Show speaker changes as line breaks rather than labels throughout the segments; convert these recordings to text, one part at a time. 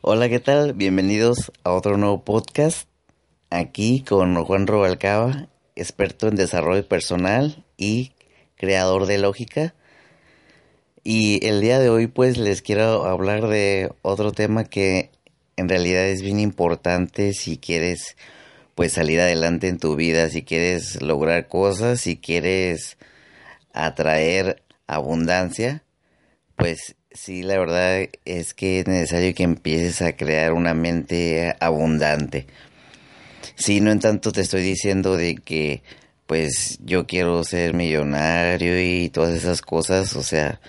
Hola, ¿qué tal? Bienvenidos a otro nuevo podcast. Aquí con Juan Robalcaba, experto en desarrollo personal y creador de lógica. Y el día de hoy pues les quiero hablar de otro tema que en realidad es bien importante si quieres pues salir adelante en tu vida, si quieres lograr cosas, si quieres atraer abundancia, pues sí, la verdad es que es necesario que empieces a crear una mente abundante. Sí, no en tanto te estoy diciendo de que pues yo quiero ser millonario y todas esas cosas, o sea,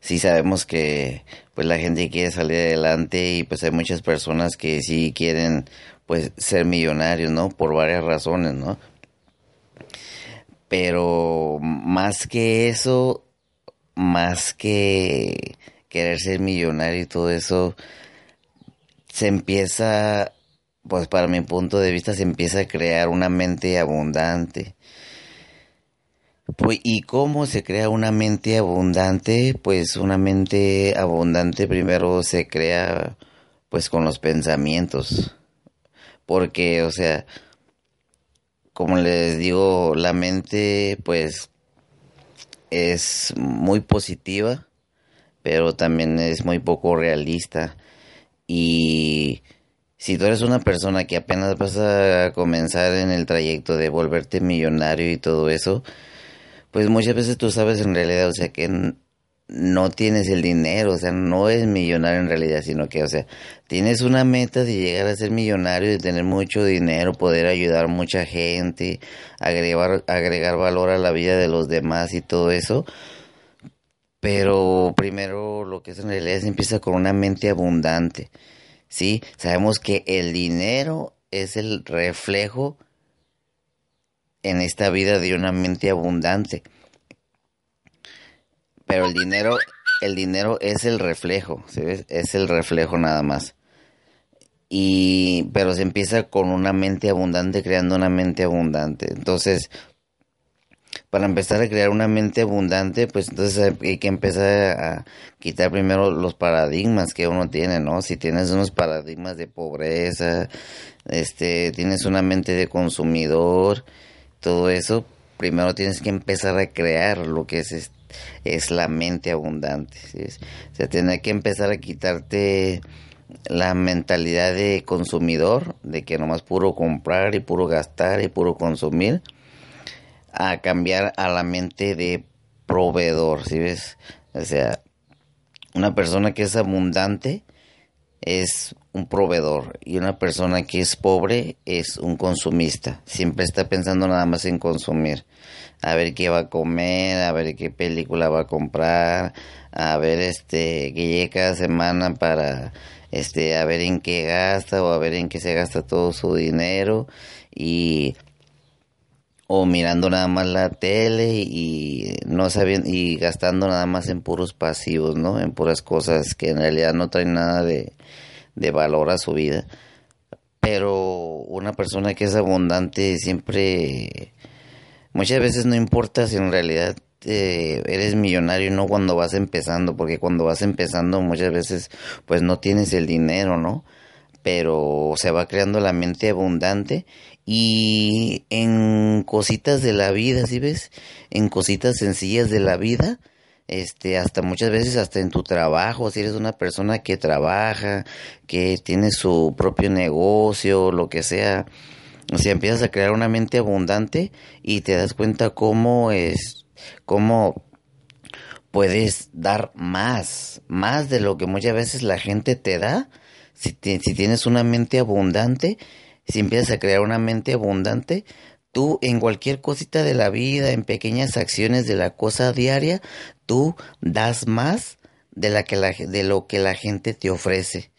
sí sabemos que pues la gente quiere salir adelante y pues hay muchas personas que sí quieren pues ser millonarios, ¿no? Por varias razones, ¿no? Pero más que eso, más que querer ser millonario y todo eso, se empieza, pues para mi punto de vista, se empieza a crear una mente abundante. Pues, ¿Y cómo se crea una mente abundante? Pues una mente abundante primero se crea pues con los pensamientos. Porque, o sea, como les digo, la mente pues es muy positiva, pero también es muy poco realista. Y si tú eres una persona que apenas vas a comenzar en el trayecto de volverte millonario y todo eso, pues muchas veces tú sabes en realidad, o sea, que no tienes el dinero, o sea, no es millonario en realidad, sino que, o sea, tienes una meta de llegar a ser millonario, de tener mucho dinero, poder ayudar a mucha gente, agregar, agregar valor a la vida de los demás y todo eso. Pero primero lo que es en realidad se empieza con una mente abundante, ¿sí? Sabemos que el dinero es el reflejo en esta vida de una mente abundante. Pero el dinero, el dinero es el reflejo. Es el reflejo nada más. Y, pero se empieza con una mente abundante, creando una mente abundante. Entonces, para empezar a crear una mente abundante, pues entonces hay que empezar a quitar primero los paradigmas que uno tiene, ¿no? Si tienes unos paradigmas de pobreza, este, tienes una mente de consumidor, todo eso, primero tienes que empezar a crear lo que es, es, la mente abundante, ¿sí? O sea, tienes que empezar a quitarte la mentalidad de consumidor, de que nomás puro comprar y puro gastar y puro consumir, a cambiar a la mente de proveedor, ¿sí ves? O sea, una persona que es abundante es un proveedor y una persona que es pobre es un consumista. Siempre está pensando nada más en consumir. A ver qué va a comer, a ver qué película va a comprar, a ver este que llegue cada semana para este a ver en qué gasta o a ver en qué se gasta todo su dinero y o mirando nada más la tele y no sabiendo y gastando nada más en puros pasivos, ¿no? En puras cosas que en realidad no traen nada de, de valor a su vida. Pero una persona que es abundante siempre, muchas veces no importa si en realidad eh, eres millonario, no cuando vas empezando, porque cuando vas empezando muchas veces pues no tienes el dinero, ¿no? Pero se va creando la mente abundante y en cositas de la vida, ¿sí ves? En cositas sencillas de la vida, este, hasta muchas veces hasta en tu trabajo, si eres una persona que trabaja, que tiene su propio negocio, lo que sea, o sea, empiezas a crear una mente abundante y te das cuenta cómo es, cómo puedes dar más, más de lo que muchas veces la gente te da. Si, si tienes una mente abundante, si empiezas a crear una mente abundante, tú en cualquier cosita de la vida, en pequeñas acciones de la cosa diaria, tú das más de, la que la, de lo que la gente te ofrece.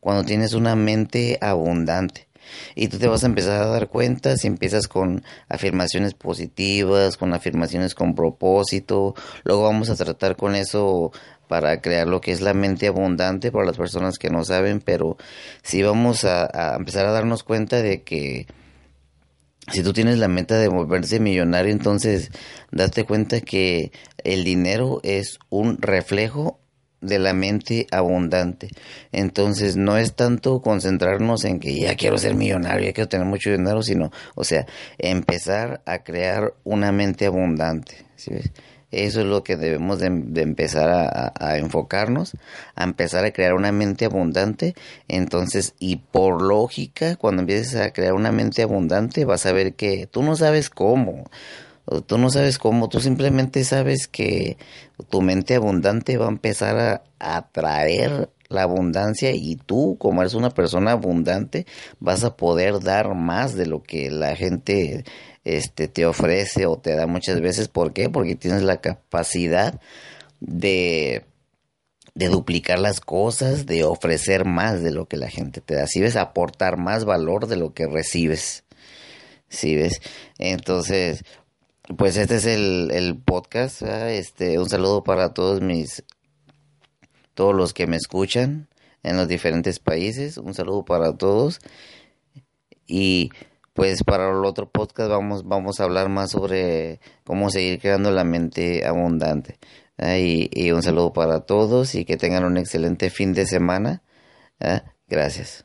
Cuando tienes una mente abundante. Y tú te vas a empezar a dar cuenta si empiezas con afirmaciones positivas, con afirmaciones con propósito. Luego vamos a tratar con eso para crear lo que es la mente abundante para las personas que no saben, pero si vamos a, a empezar a darnos cuenta de que si tú tienes la meta de volverse millonario, entonces date cuenta que el dinero es un reflejo de la mente abundante. Entonces no es tanto concentrarnos en que ya quiero ser millonario, ya quiero tener mucho dinero, sino, o sea, empezar a crear una mente abundante. ¿sí ves? Eso es lo que debemos de, empezar a, enfocarnos, a empezar a crear una mente abundante. Entonces, y por lógica, cuando empieces a crear una mente abundante, vas a ver que tú no sabes cómo. Tú no sabes cómo, tú simplemente sabes que tu mente abundante va a empezar a atraer la abundancia y tú, como eres una persona abundante, vas a poder dar más de lo que la gente este, te ofrece o te da muchas veces. ¿Por qué? Porque tienes la capacidad de, de duplicar las cosas, de ofrecer más de lo que la gente te da. Si ves, aportar más valor de lo que recibes. Si ves, entonces, pues este es el, el podcast. Este, un saludo para todos mis, todos los que me escuchan en los diferentes países. Un saludo para todos. Y pues para el otro podcast vamos, vamos a hablar más sobre cómo seguir creando la mente abundante. Y, y, un saludo para todos y que tengan un excelente fin de semana. Gracias.